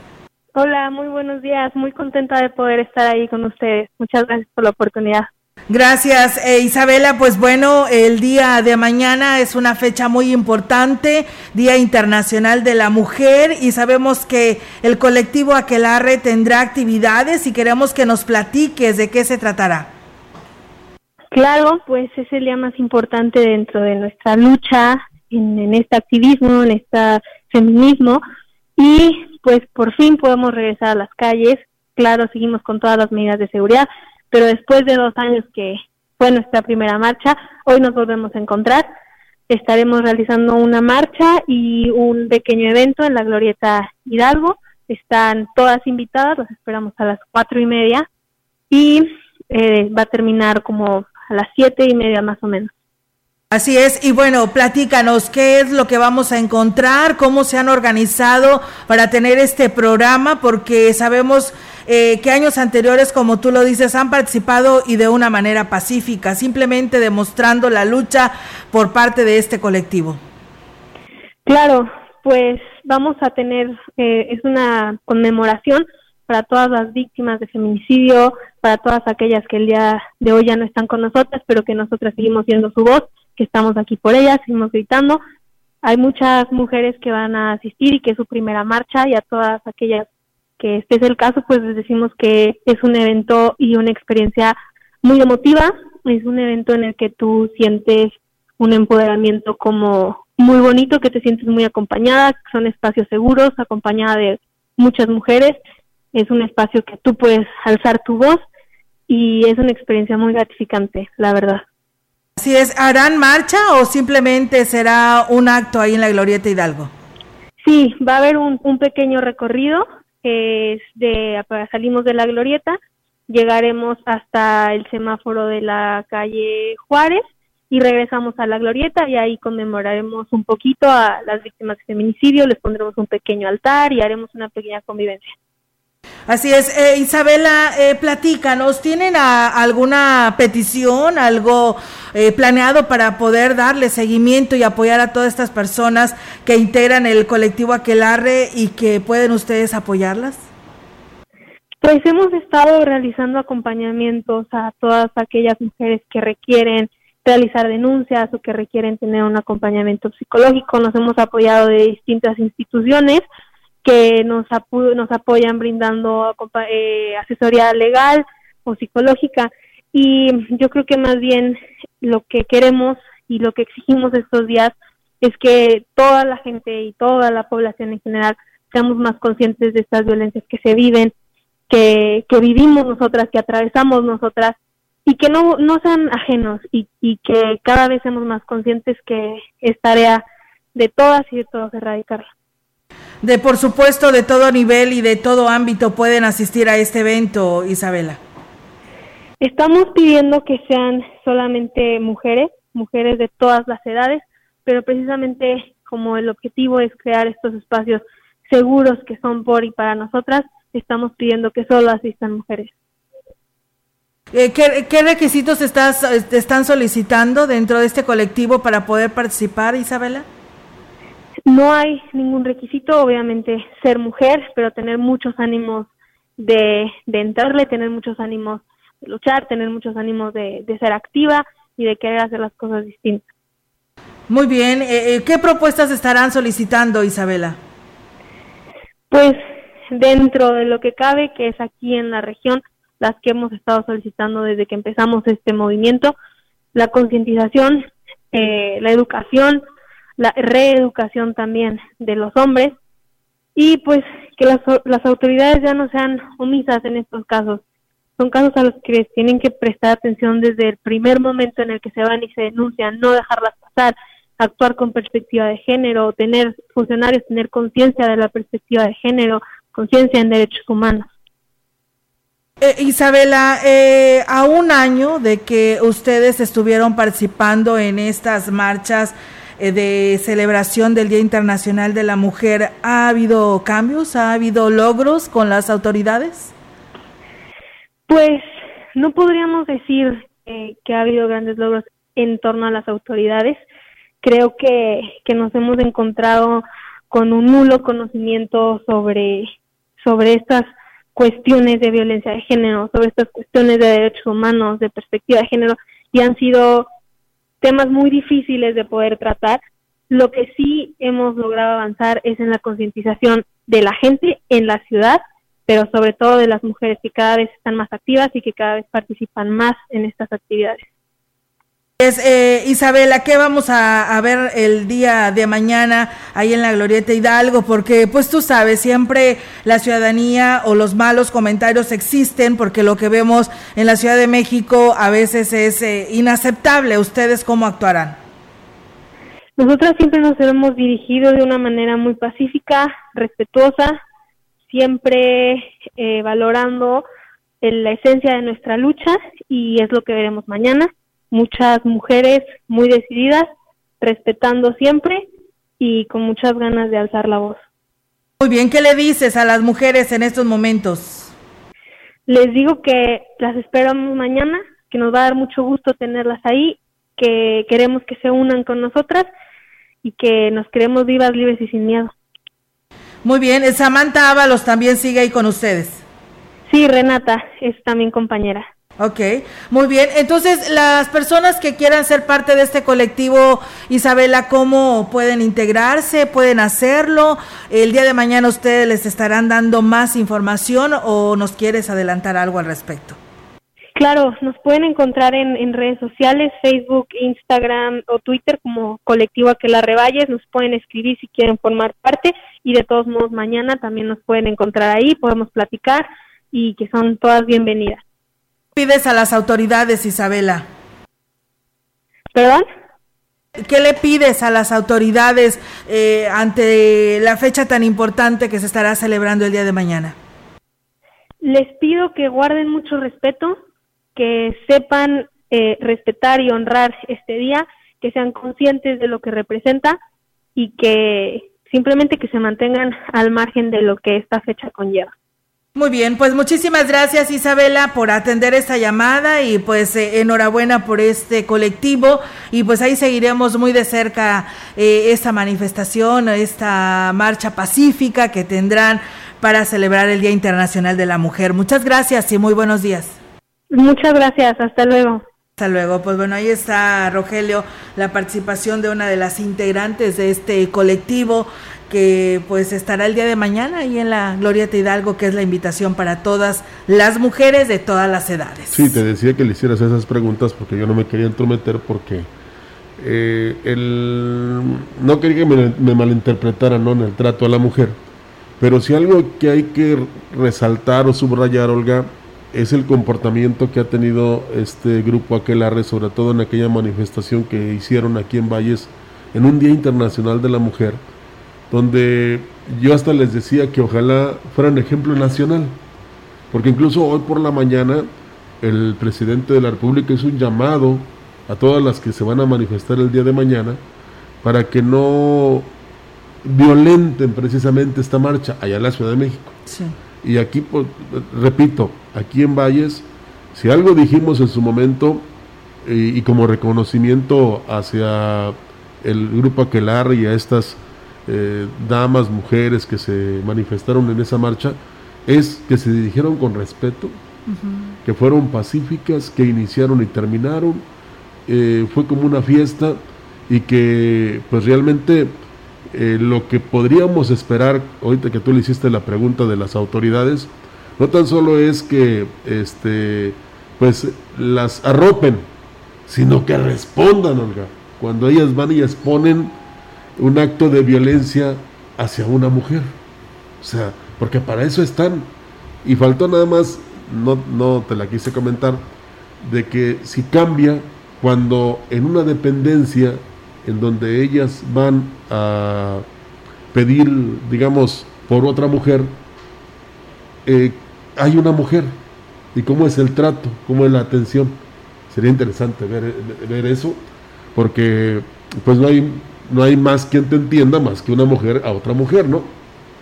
Hola, muy buenos días. Muy contenta de poder estar ahí con ustedes. Muchas gracias por la oportunidad. Gracias, eh, Isabela. Pues bueno, el día de mañana es una fecha muy importante, Día Internacional de la Mujer, y sabemos que el colectivo Aquelarre tendrá actividades y queremos que nos platiques de qué se tratará. Claro, pues es el día más importante dentro de nuestra lucha en, en este activismo, en este feminismo, y pues por fin podemos regresar a las calles. Claro, seguimos con todas las medidas de seguridad, pero después de dos años que fue nuestra primera marcha, hoy nos volvemos a encontrar. Estaremos realizando una marcha y un pequeño evento en la Glorieta Hidalgo. Están todas invitadas, las esperamos a las cuatro y media y eh, va a terminar como a las siete y media más o menos. Así es, y bueno, platícanos qué es lo que vamos a encontrar, cómo se han organizado para tener este programa, porque sabemos eh, que años anteriores, como tú lo dices, han participado y de una manera pacífica, simplemente demostrando la lucha por parte de este colectivo. Claro, pues vamos a tener, eh, es una conmemoración para todas las víctimas de feminicidio, para todas aquellas que el día de hoy ya no están con nosotras, pero que nosotras seguimos siendo su voz, que estamos aquí por ellas, seguimos gritando. Hay muchas mujeres que van a asistir y que es su primera marcha y a todas aquellas que este es el caso, pues les decimos que es un evento y una experiencia muy emotiva, es un evento en el que tú sientes un empoderamiento como muy bonito, que te sientes muy acompañada, son espacios seguros, acompañada de muchas mujeres, es un espacio que tú puedes alzar tu voz y es una experiencia muy gratificante, la verdad. Así es, ¿harán marcha o simplemente será un acto ahí en la Glorieta Hidalgo? Sí, va a haber un, un pequeño recorrido es de salimos de la glorieta, llegaremos hasta el semáforo de la calle Juárez y regresamos a la glorieta y ahí conmemoraremos un poquito a las víctimas de feminicidio, les pondremos un pequeño altar y haremos una pequeña convivencia. Así es, eh, Isabela, eh, platícanos, ¿tienen alguna petición, algo eh, planeado para poder darle seguimiento y apoyar a todas estas personas que integran el colectivo Aquelarre y que pueden ustedes apoyarlas? Pues hemos estado realizando acompañamientos a todas aquellas mujeres que requieren realizar denuncias o que requieren tener un acompañamiento psicológico. Nos hemos apoyado de distintas instituciones que nos, nos apoyan brindando eh, asesoría legal o psicológica. Y yo creo que más bien lo que queremos y lo que exigimos estos días es que toda la gente y toda la población en general seamos más conscientes de estas violencias que se viven, que, que vivimos nosotras, que atravesamos nosotras y que no, no sean ajenos y, y que cada vez seamos más conscientes que es tarea de todas y de todos erradicarla de por supuesto de todo nivel y de todo ámbito pueden asistir a este evento, Isabela? Estamos pidiendo que sean solamente mujeres, mujeres de todas las edades, pero precisamente como el objetivo es crear estos espacios seguros que son por y para nosotras, estamos pidiendo que solo asistan mujeres. Eh, ¿qué, ¿qué, requisitos estás, están solicitando dentro de este colectivo para poder participar, Isabela? No hay ningún requisito, obviamente ser mujer, pero tener muchos ánimos de, de entrarle, tener muchos ánimos de luchar, tener muchos ánimos de, de ser activa y de querer hacer las cosas distintas. Muy bien, eh, eh, ¿qué propuestas estarán solicitando, Isabela? Pues dentro de lo que cabe, que es aquí en la región, las que hemos estado solicitando desde que empezamos este movimiento, la concientización, eh, la educación, la reeducación también de los hombres y pues que las, las autoridades ya no sean omisas en estos casos. Son casos a los que tienen que prestar atención desde el primer momento en el que se van y se denuncian, no dejarlas pasar, actuar con perspectiva de género, tener funcionarios, tener conciencia de la perspectiva de género, conciencia en derechos humanos. Eh, Isabela, eh, a un año de que ustedes estuvieron participando en estas marchas de celebración del Día Internacional de la Mujer, ¿ha habido cambios? ¿Ha habido logros con las autoridades? Pues no podríamos decir que ha habido grandes logros en torno a las autoridades. Creo que, que nos hemos encontrado con un nulo conocimiento sobre, sobre estas cuestiones de violencia de género, sobre estas cuestiones de derechos humanos, de perspectiva de género, y han sido temas muy difíciles de poder tratar. Lo que sí hemos logrado avanzar es en la concientización de la gente en la ciudad, pero sobre todo de las mujeres que cada vez están más activas y que cada vez participan más en estas actividades. Es, eh, Isabela, ¿qué vamos a, ver el día de mañana ahí en la Glorieta Hidalgo? Porque pues tú sabes, siempre la ciudadanía o los malos comentarios existen porque lo que vemos en la Ciudad de México a veces es eh, inaceptable. ¿Ustedes cómo actuarán? Nosotras siempre nos hemos dirigido de una manera muy pacífica, respetuosa, siempre eh, valorando la esencia de nuestra lucha y es lo que veremos mañana muchas mujeres muy decididas, respetando siempre y con muchas ganas de alzar la voz. Muy bien, ¿qué le dices a las mujeres en estos momentos? Les digo que las esperamos mañana, que nos va a dar mucho gusto tenerlas ahí, que queremos que se unan con nosotras y que nos queremos vivas, libres y sin miedo. Muy bien, Samantha Ábalos también sigue ahí con ustedes. Sí, Renata es también compañera. Ok, muy bien. Entonces, las personas que quieran ser parte de este colectivo, Isabela, ¿cómo pueden integrarse? ¿Pueden hacerlo? El día de mañana ustedes les estarán dando más información o nos quieres adelantar algo al respecto? Claro, nos pueden encontrar en, redes sociales, Facebook, Instagram o Twitter como colectivo Aquelarre Valles. Nos pueden escribir si quieren formar parte y de todos modos mañana también nos pueden encontrar ahí, podemos platicar y que son todas bienvenidas pides a las autoridades, Isabela? ¿Perdón? ¿Qué le pides a las autoridades eh, ante la fecha tan importante que se estará celebrando el día de mañana? Les pido que guarden mucho respeto, que sepan eh, respetar y honrar este día, que sean conscientes de lo que representa y que simplemente que se mantengan al margen de lo que esta fecha conlleva. Muy bien, pues muchísimas gracias Isabela por atender esta llamada y pues eh, enhorabuena por este colectivo y pues ahí seguiremos muy de cerca eh, esta manifestación, esta marcha pacífica que tendrán para celebrar el Día Internacional de la Mujer. Muchas gracias y muy buenos días. Muchas gracias, hasta luego. Hasta luego. Pues bueno, ahí está Rogelio, la participación de una de las integrantes de este colectivo que pues estará el día de mañana ahí en la Glorieta Hidalgo, que es la invitación para todas las mujeres de todas las edades. Sí, te decía que le hicieras esas preguntas porque yo no me quería entrometer porque eh, no quería que me, me malinterpretaran ¿no? en el trato a la mujer, pero si algo que hay que resaltar o subrayar, Olga, es el comportamiento que ha tenido este grupo Aquelarre, sobre todo en aquella manifestación que hicieron aquí en Valles en un Día Internacional de la Mujer donde yo hasta les decía que ojalá fueran ejemplo nacional, porque incluso hoy por la mañana el presidente de la República hizo un llamado a todas las que se van a manifestar el día de mañana para que no violenten precisamente esta marcha allá en la Ciudad de México. Y aquí, pues, repito, aquí en Valles, si algo dijimos en su momento y, y como reconocimiento hacia el grupo Aquelar y a estas eh, damas, mujeres que se manifestaron en esa marcha, es que se dirigieron con respeto, que fueron pacíficas, que iniciaron y terminaron. Eh, fue como una fiesta y que pues realmente eh, lo que podríamos esperar, ahorita que tú le hiciste la pregunta de las autoridades, no tan solo es que este pues las arropen, sino que respondan, Olga. Cuando ellas van y exponen un acto de violencia hacia una mujer. O sea, porque para eso están. Y faltó nada más, no, no te la quise comentar, de que si cambia cuando en una dependencia en donde ellas van a pedir, digamos, por otra mujer, eh, hay una mujer y cómo es el trato, cómo es la atención. Sería interesante ver, ver eso, porque pues no hay, no hay más quien te entienda más que una mujer a otra mujer, ¿no?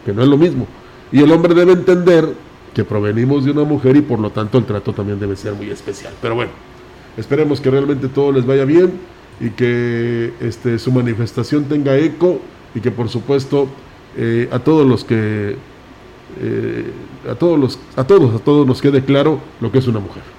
Que no es lo mismo. Y el hombre debe entender que provenimos de una mujer y por lo tanto el trato también debe ser muy especial. Pero bueno, esperemos que realmente todo les vaya bien y que este, su manifestación tenga eco y que por supuesto eh, a todos los que eh, a todos los a todos a todos nos quede claro lo que es una mujer.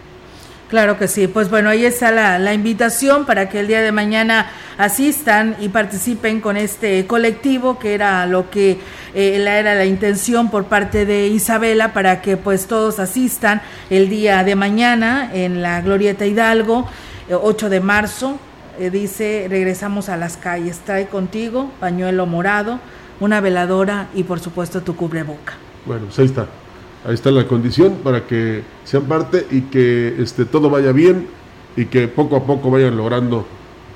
Claro que sí, pues bueno, ahí está la, la, invitación para que el día de mañana asistan y participen con este colectivo, que era lo que eh, era la intención por parte de Isabela, para que pues todos asistan el día de mañana en la Glorieta Hidalgo, 8 de marzo, eh, dice, regresamos a las calles, trae contigo pañuelo morado, una veladora y por supuesto tu cubreboca. Bueno, pues ahí está. Ahí está la condición para que sean parte y que este, todo vaya bien y que poco a poco vayan logrando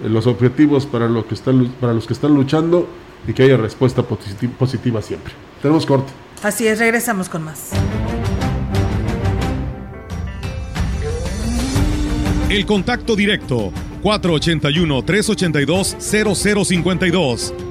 eh, los objetivos para, lo que están, para los que están luchando y que haya respuesta positiva, positiva siempre. Tenemos corte. Así es, regresamos con más. El contacto directo 481-382-0052.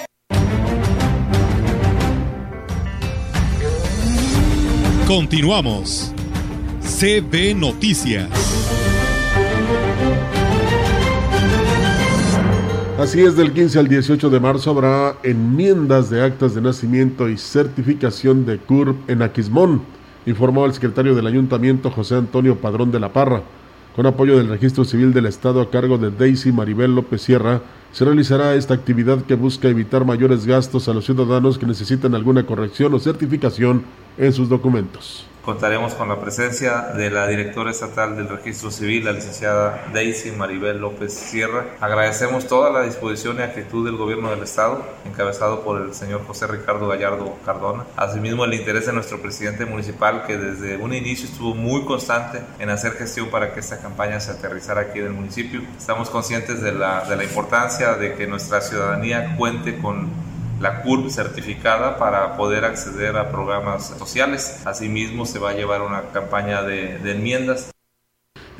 Continuamos. CB Noticias. Así es, del 15 al 18 de marzo habrá enmiendas de actas de nacimiento y certificación de CURP en Aquismón, informó el secretario del ayuntamiento José Antonio Padrón de la Parra. Con apoyo del Registro Civil del Estado a cargo de Daisy Maribel López Sierra, se realizará esta actividad que busca evitar mayores gastos a los ciudadanos que necesitan alguna corrección o certificación en sus documentos. Contaremos con la presencia de la directora estatal del Registro Civil, la licenciada Daisy Maribel López Sierra. Agradecemos toda la disposición y actitud del gobierno del Estado, encabezado por el señor José Ricardo Gallardo Cardona. Asimismo, el interés de nuestro presidente municipal, que desde un inicio estuvo muy constante en hacer gestión para que esta campaña se aterrizara aquí en el municipio. Estamos conscientes de la, de la importancia de que nuestra ciudadanía cuente con la CURP certificada para poder acceder a programas sociales. Asimismo, se va a llevar una campaña de, de enmiendas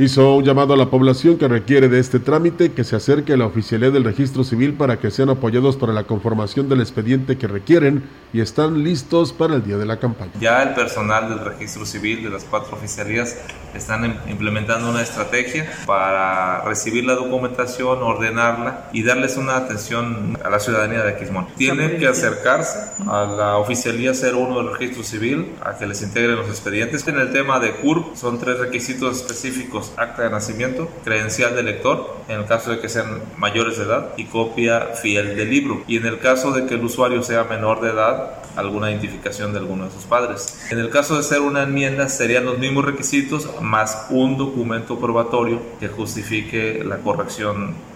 Hizo un llamado a la población que requiere de este trámite que se acerque a la oficialidad del registro civil para que sean apoyados para la conformación del expediente que requieren y están listos para el día de la campaña. Ya el personal del registro civil de las cuatro oficialías están em, implementando una estrategia para recibir la documentación, ordenarla y darles una atención a la ciudadanía de Aquismón. Tienen que acercarse a la oficialía 01 del registro civil a que les integren los expedientes. En el tema de CURP son tres requisitos específicos, acta de nacimiento, credencial de lector, en el caso de que sean mayores de edad, y copia fiel del libro. Y en el caso de que el usuario sea menor de edad, alguna identificación de alguno de sus padres. En el caso de ser una enmienda, serían los mismos requisitos más un documento probatorio que justifique la corrección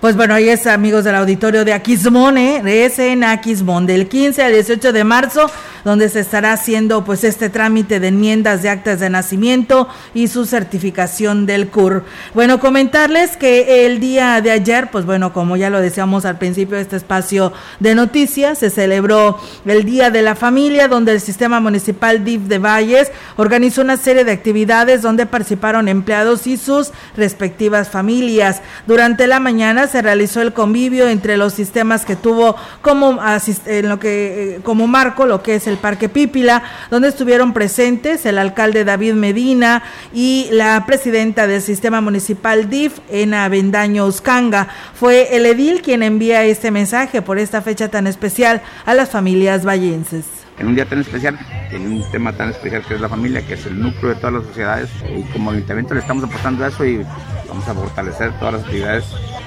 pues bueno, ahí es amigos del auditorio de Aquismón, ¿eh? es en Aquismón, del 15 al 18 de marzo, donde se estará haciendo pues este trámite de enmiendas de actas de nacimiento y su certificación del CUR. Bueno, comentarles que el día de ayer, pues bueno, como ya lo decíamos al principio de este espacio de noticias, se celebró el Día de la Familia, donde el Sistema Municipal DIF de Valles organizó una serie de actividades donde participaron empleados y sus respectivas familias. Durante la mañana se realizó el convivio entre los sistemas que tuvo como, en lo que, eh, como marco lo que es el Parque Pípila, donde estuvieron presentes el alcalde David Medina y la presidenta del sistema municipal DIF, en Avendaño Uscanga. Fue el edil quien envía este mensaje por esta fecha tan especial a las familias vallenses en un día tan especial, en un tema tan especial que es la familia, que es el núcleo de todas las sociedades. Y como ayuntamiento le estamos apostando a eso y vamos a fortalecer todas las actividades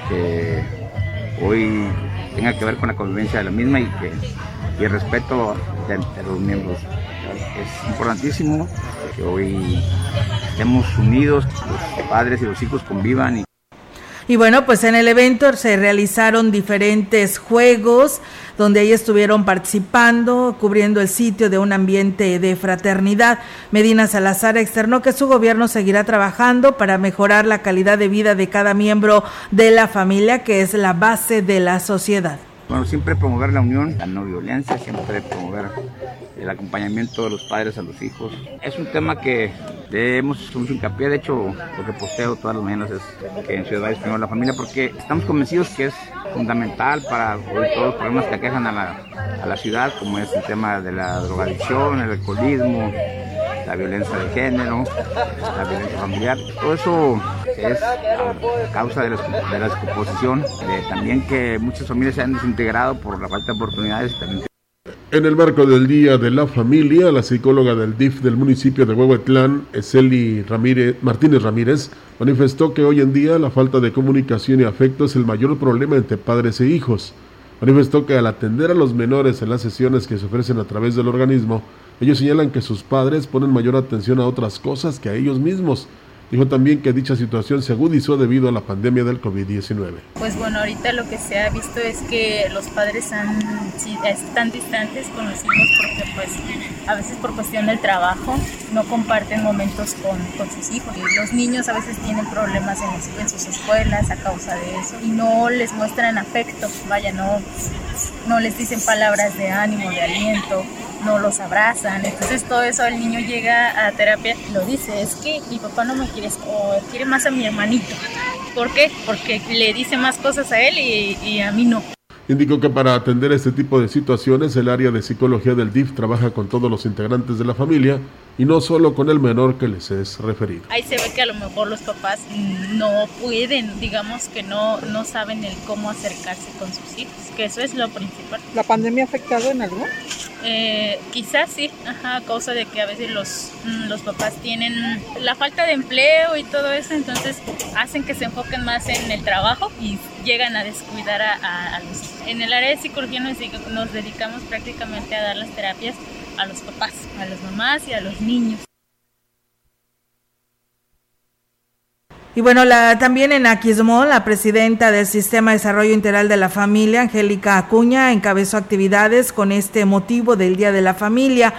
que hoy tenga que ver con la convivencia de la misma y que y el respeto de, los miembros. Es importantísimo que hoy estemos unidos, los padres y los hijos convivan y y bueno, pues en el evento se realizaron diferentes juegos donde ahí estuvieron participando, cubriendo el sitio de un ambiente de fraternidad. Medina Salazar externó que su gobierno seguirá trabajando para mejorar la calidad de vida de cada miembro de la familia, que es la base de la sociedad. Bueno, siempre promover la unión, la no violencia, siempre promover el acompañamiento de los padres a los hijos. Es un tema que hemos mucho hincapié, de hecho lo que posteo todas las mañanas es que en Ciudad Valles primero la familia, porque estamos convencidos que es fundamental para todos los problemas que aquejan a la, a la ciudad, como es el tema de la drogadicción, el alcoholismo, la violencia de género, la violencia familiar. Todo eso es causa de la, de la descomposición, de también que muchas familias se han desintegrado por la falta de oportunidades. En el marco del Día de la Familia, la psicóloga del DIF del municipio de Huehuetlán, Eseli Ramírez, Martínez Ramírez, manifestó que hoy en día la falta de comunicación y afecto es el mayor problema entre padres e hijos. Manifestó que al atender a los menores en las sesiones que se ofrecen a través del organismo, ellos señalan que sus padres ponen mayor atención a otras cosas que a ellos mismos. Dijo también que dicha situación se agudizó debido a la pandemia del COVID-19. Pues bueno, ahorita lo que se ha visto es que los padres están distantes con los hijos porque pues a veces por cuestión del trabajo no comparten momentos con, con sus hijos. Y los niños a veces tienen problemas en, en sus escuelas a causa de eso y no les muestran afecto, vaya, no, no les dicen palabras de ánimo, de aliento no los abrazan. Entonces todo eso el niño llega a terapia y lo dice, es que mi papá no me quiere o quiere más a mi hermanito. ¿Por qué? Porque le dice más cosas a él y, y a mí no. Indicó que para atender este tipo de situaciones, el área de psicología del DIF trabaja con todos los integrantes de la familia y no solo con el menor que les es referido. Ahí se ve que a lo mejor los papás no pueden, digamos que no, no saben el cómo acercarse con sus hijos, que eso es lo principal. ¿La pandemia ha afectado en algo? Eh, quizás sí, ajá, a causa de que a veces los, mm, los papás tienen la falta de empleo y todo eso, entonces hacen que se enfoquen más en el trabajo y llegan a descuidar a, a, los En el área de psicología nos, nos dedicamos prácticamente a dar las terapias a los papás, a las mamás y a los niños. Y bueno, la, también en Aquismón, la presidenta del Sistema de Desarrollo Integral de la Familia, Angélica Acuña, encabezó actividades con este motivo del Día de la Familia.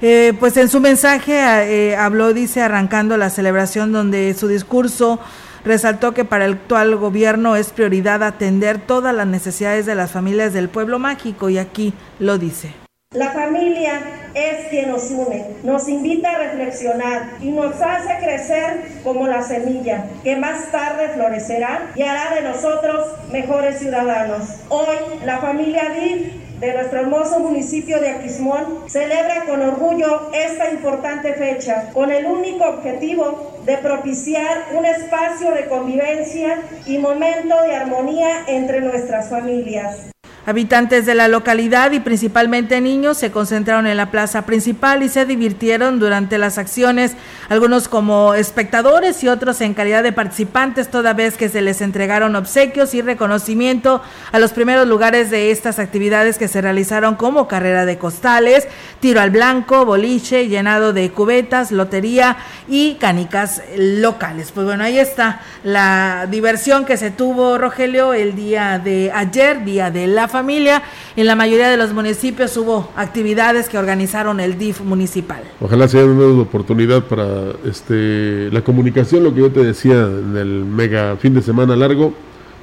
Eh, pues en su mensaje eh, habló, dice, arrancando la celebración donde su discurso resaltó que para el actual gobierno es prioridad atender todas las necesidades de las familias del pueblo mágico y aquí lo dice. La familia es quien nos une, nos invita a reflexionar y nos hace crecer como la semilla que más tarde florecerá y hará de nosotros mejores ciudadanos. Hoy la familia DIF de nuestro hermoso municipio de Aquismón celebra con orgullo esta importante fecha con el único objetivo de propiciar un espacio de convivencia y momento de armonía entre nuestras familias. Habitantes de la localidad y principalmente niños se concentraron en la plaza principal y se divirtieron durante las acciones, algunos como espectadores y otros en calidad de participantes, toda vez que se les entregaron obsequios y reconocimiento a los primeros lugares de estas actividades que se realizaron como carrera de costales, tiro al blanco, boliche, llenado de cubetas, lotería y canicas locales. Pues bueno, ahí está la diversión que se tuvo, Rogelio, el día de ayer, día de la familia. En la mayoría de los municipios hubo actividades que organizaron el DIF municipal. Ojalá sea una oportunidad para este la comunicación, lo que yo te decía en el mega fin de semana largo,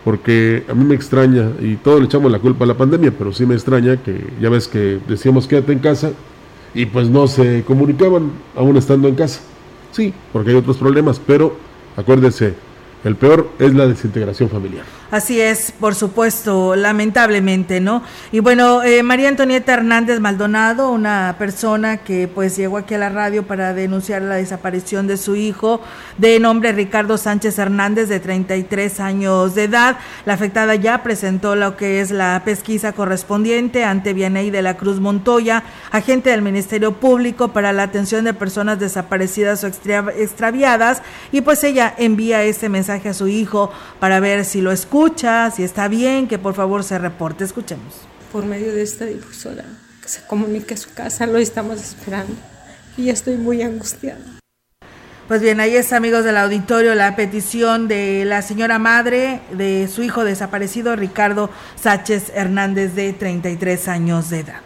porque a mí me extraña, y todos le echamos la culpa a la pandemia, pero sí me extraña que ya ves que decíamos quédate en casa y pues no se comunicaban aún estando en casa. Sí, porque hay otros problemas, pero acuérdese, el peor es la desintegración familiar. Así es, por supuesto, lamentablemente, ¿no? Y bueno, eh, María Antonieta Hernández Maldonado, una persona que pues llegó aquí a la radio para denunciar la desaparición de su hijo, de nombre Ricardo Sánchez Hernández, de 33 años de edad. La afectada ya presentó lo que es la pesquisa correspondiente ante Vianey de la Cruz Montoya, agente del Ministerio Público para la atención de personas desaparecidas o extraviadas, y pues ella envía este mensaje a su hijo para ver si lo escucha escucha, si está bien, que por favor se reporte. Escuchemos. Por medio de esta difusora, que se comunique a su casa, lo estamos esperando. Y estoy muy angustiada. Pues bien, ahí es, amigos del auditorio, la petición de la señora madre de su hijo desaparecido, Ricardo Sánchez Hernández, de 33 años de edad.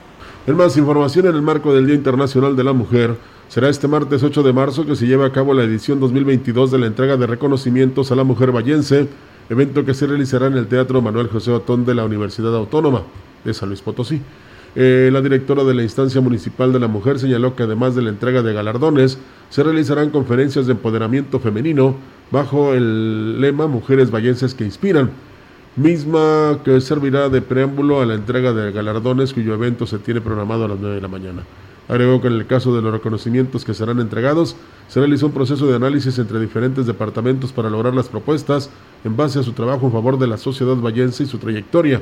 En más información, en el marco del Día Internacional de la Mujer, será este martes 8 de marzo que se lleva a cabo la edición 2022 de la entrega de reconocimientos a la mujer vallense evento que se realizará en el Teatro Manuel José Otón de la Universidad Autónoma de San Luis Potosí. Eh, la directora de la instancia municipal de la mujer señaló que además de la entrega de galardones, se realizarán conferencias de empoderamiento femenino bajo el lema Mujeres Vallenses que Inspiran, misma que servirá de preámbulo a la entrega de galardones cuyo evento se tiene programado a las 9 de la mañana. Agregó que en el caso de los reconocimientos que serán entregados, se realizó un proceso de análisis entre diferentes departamentos para lograr las propuestas en base a su trabajo en favor de la sociedad vallense y su trayectoria,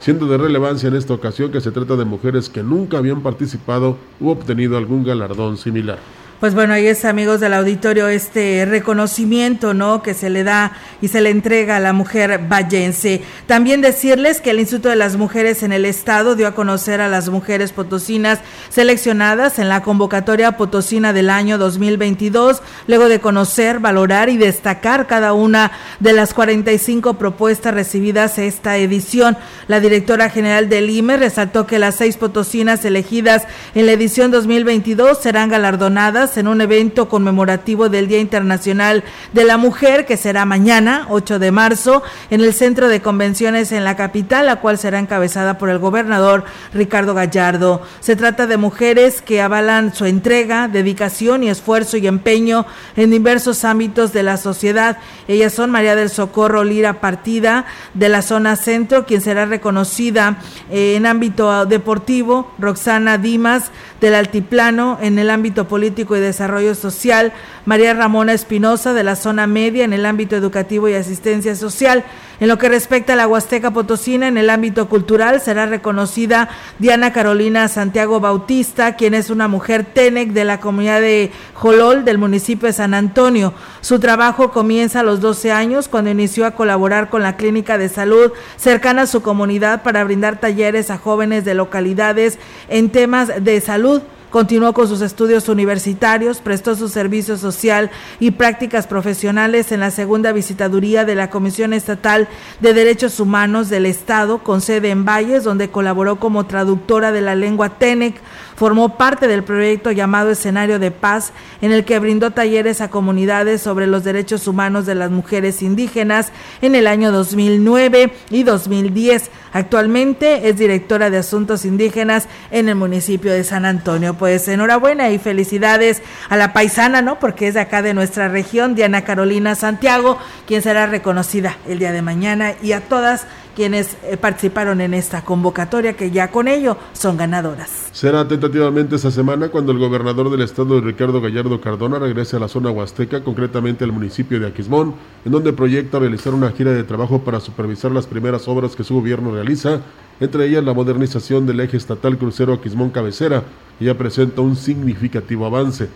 siendo de relevancia en esta ocasión que se trata de mujeres que nunca habían participado u obtenido algún galardón similar. Pues bueno, ahí es, amigos del auditorio, este reconocimiento, ¿no? Que se le da y se le entrega a la mujer vallense. También decirles que el Instituto de las Mujeres en el Estado dio a conocer a las mujeres potosinas seleccionadas en la convocatoria potosina del año 2022, luego de conocer, valorar y destacar cada una de las 45 propuestas recibidas esta edición. La directora general del IME resaltó que las seis potosinas elegidas en la edición 2022 serán galardonadas en un evento conmemorativo del Día Internacional de la Mujer que será mañana, 8 de marzo, en el Centro de Convenciones en la capital, la cual será encabezada por el gobernador Ricardo Gallardo. Se trata de mujeres que avalan su entrega, dedicación y esfuerzo y empeño en diversos ámbitos de la sociedad. Ellas son María del Socorro Lira Partida de la zona centro, quien será reconocida en ámbito deportivo, Roxana Dimas del Altiplano en el ámbito político y desarrollo social, María Ramona Espinosa de la zona media en el ámbito educativo y asistencia social. En lo que respecta a la Huasteca Potosina, en el ámbito cultural será reconocida Diana Carolina Santiago Bautista, quien es una mujer TENEC de la comunidad de Jolol del municipio de San Antonio. Su trabajo comienza a los 12 años cuando inició a colaborar con la clínica de salud cercana a su comunidad para brindar talleres a jóvenes de localidades en temas de salud. Continuó con sus estudios universitarios, prestó su servicio social y prácticas profesionales en la segunda visitaduría de la Comisión Estatal de Derechos Humanos del Estado, con sede en Valles, donde colaboró como traductora de la lengua TENEC formó parte del proyecto llamado Escenario de Paz, en el que brindó talleres a comunidades sobre los derechos humanos de las mujeres indígenas en el año 2009 y 2010. Actualmente es directora de Asuntos Indígenas en el municipio de San Antonio. Pues enhorabuena y felicidades a la paisana, ¿no? Porque es de acá de nuestra región, Diana Carolina Santiago, quien será reconocida el día de mañana y a todas quienes eh, participaron en esta convocatoria que ya con ello son ganadoras. Será tentativamente esta semana cuando el gobernador del estado Ricardo Gallardo Cardona regrese a la zona huasteca, concretamente al municipio de Aquismón, en donde proyecta realizar una gira de trabajo para supervisar las primeras obras que su gobierno realiza, entre ellas la modernización del eje estatal crucero Aquismón Cabecera, que ya presenta un significativo avance.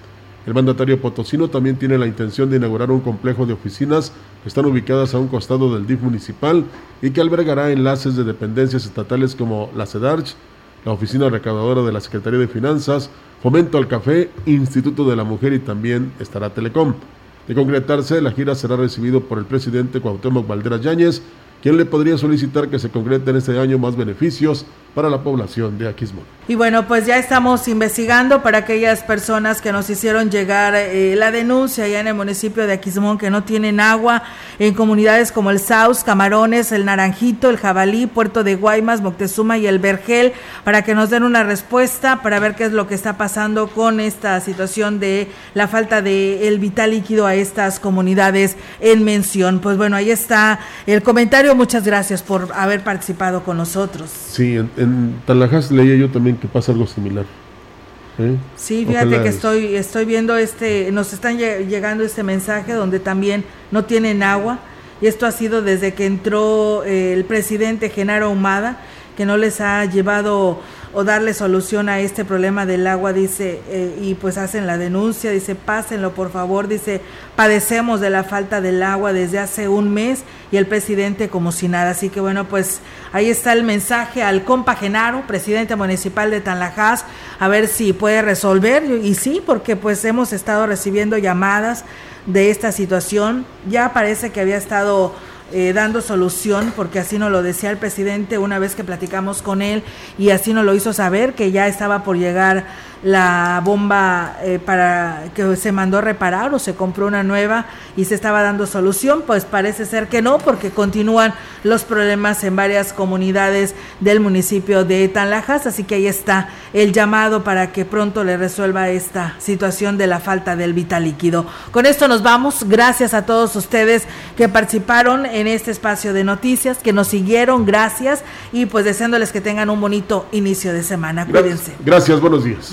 El mandatario potosino también tiene la intención de inaugurar un complejo de oficinas que están ubicadas a un costado del DIF municipal y que albergará enlaces de dependencias estatales como la CEDARCH, la Oficina Recaudadora de la Secretaría de Finanzas, Fomento al Café, Instituto de la Mujer y también estará Telecom. De concretarse, la gira será recibido por el presidente Cuauhtémoc Valderas Yáñez, quien le podría solicitar que se concreten este año más beneficios para la población de Aquismón. Y bueno, pues ya estamos investigando para aquellas personas que nos hicieron llegar eh, la denuncia allá en el municipio de Aquismón que no tienen agua en comunidades como el Saus, Camarones, el Naranjito, el Jabalí, Puerto de Guaymas, Moctezuma y el Vergel, para que nos den una respuesta para ver qué es lo que está pasando con esta situación de la falta de el vital líquido a estas comunidades en mención. Pues bueno, ahí está el comentario. Muchas gracias por haber participado con nosotros. Sí, en en Talajas leía yo también que pasa algo similar. ¿eh? Sí, fíjate que estoy, estoy viendo este, nos están llegando este mensaje donde también no tienen agua y esto ha sido desde que entró eh, el presidente Genaro Humada, que no les ha llevado o darle solución a este problema del agua, dice, eh, y pues hacen la denuncia, dice, pásenlo por favor, dice, padecemos de la falta del agua desde hace un mes y el presidente como si nada. Así que bueno, pues ahí está el mensaje al compa Genaro, presidente municipal de Tanlajas, a ver si puede resolver, y sí, porque pues hemos estado recibiendo llamadas de esta situación, ya parece que había estado eh, dando solución, porque así nos lo decía el presidente una vez que platicamos con él y así nos lo hizo saber que ya estaba por llegar la bomba eh, para que se mandó a reparar o se compró una nueva y se estaba dando solución, pues parece ser que no, porque continúan los problemas en varias comunidades del municipio de Tanlajas, así que ahí está el llamado para que pronto le resuelva esta situación de la falta del vital líquido. Con esto nos vamos, gracias a todos ustedes que participaron en este espacio de noticias, que nos siguieron, gracias y pues deseándoles que tengan un bonito inicio de semana. Cuídense. Gracias, buenos días.